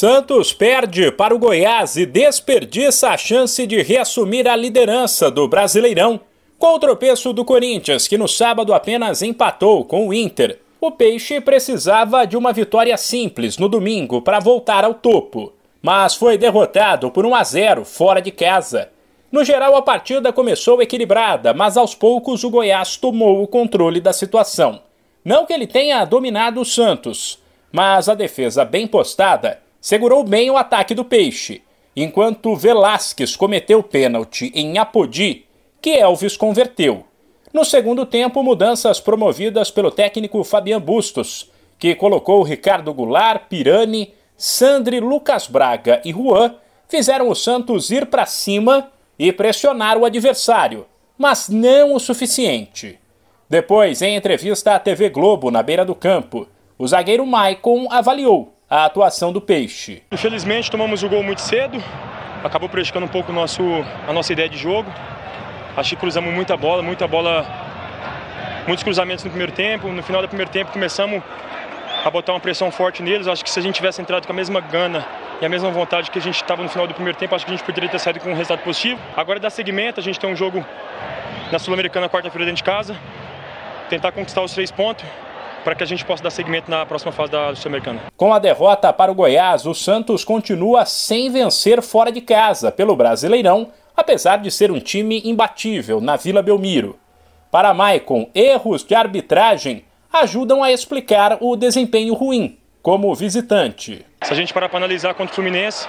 Santos perde para o Goiás e desperdiça a chance de reassumir a liderança do Brasileirão. Com o tropeço do Corinthians, que no sábado apenas empatou com o Inter, o Peixe precisava de uma vitória simples no domingo para voltar ao topo, mas foi derrotado por 1 a 0 fora de casa. No geral, a partida começou equilibrada, mas aos poucos o Goiás tomou o controle da situação. Não que ele tenha dominado o Santos, mas a defesa bem postada segurou bem o ataque do Peixe, enquanto Velasquez cometeu pênalti em Apodi, que Elvis converteu. No segundo tempo, mudanças promovidas pelo técnico Fabian Bustos, que colocou Ricardo Goulart, Pirani, Sandri, Lucas Braga e Juan, fizeram o Santos ir para cima e pressionar o adversário, mas não o suficiente. Depois, em entrevista à TV Globo na beira do campo, o zagueiro Maicon avaliou a atuação do Peixe. Infelizmente tomamos o gol muito cedo, acabou prejudicando um pouco nosso, a nossa ideia de jogo. Acho que cruzamos muita bola, muita bola, muitos cruzamentos no primeiro tempo. No final do primeiro tempo começamos a botar uma pressão forte neles. Acho que se a gente tivesse entrado com a mesma gana e a mesma vontade que a gente estava no final do primeiro tempo, acho que a gente poderia ter saído com um resultado positivo. Agora dá seguimento, a gente tem um jogo na Sul-Americana quarta-feira dentro de casa, tentar conquistar os três pontos para que a gente possa dar seguimento na próxima fase da Sul-Americana. Com a derrota para o Goiás, o Santos continua sem vencer fora de casa pelo Brasileirão, apesar de ser um time imbatível na Vila Belmiro. Para Maicon, erros de arbitragem ajudam a explicar o desempenho ruim como visitante. Se a gente parar para analisar contra o Fluminense,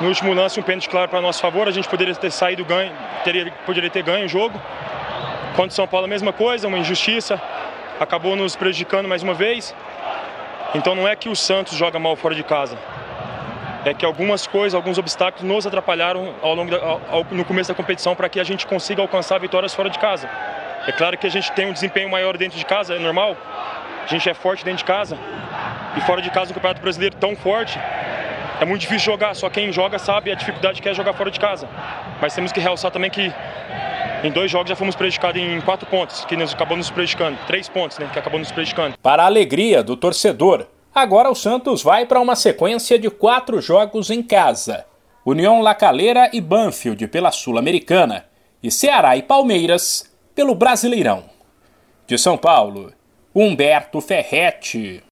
no último lance um pênalti claro para nosso favor, a gente poderia ter saído ganho, teria, poderia ter ganho o jogo. Contra o São Paulo a mesma coisa, uma injustiça acabou nos prejudicando mais uma vez. Então não é que o Santos joga mal fora de casa. É que algumas coisas, alguns obstáculos nos atrapalharam ao longo da, ao, no começo da competição para que a gente consiga alcançar vitórias fora de casa. É claro que a gente tem um desempenho maior dentro de casa, é normal. A gente é forte dentro de casa. E fora de casa, no Campeonato Brasileiro tão forte, é muito difícil jogar. Só quem joga sabe a dificuldade que é jogar fora de casa. Mas temos que realçar também que em dois jogos já fomos prejudicados em quatro pontos, que nos acabou nos prejudicando. Três pontos, né? Que acabou nos prejudicando. Para a alegria do torcedor, agora o Santos vai para uma sequência de quatro jogos em casa. União Lacaleira e Banfield pela Sul-Americana. E Ceará e Palmeiras pelo Brasileirão. De São Paulo, Humberto Ferretti.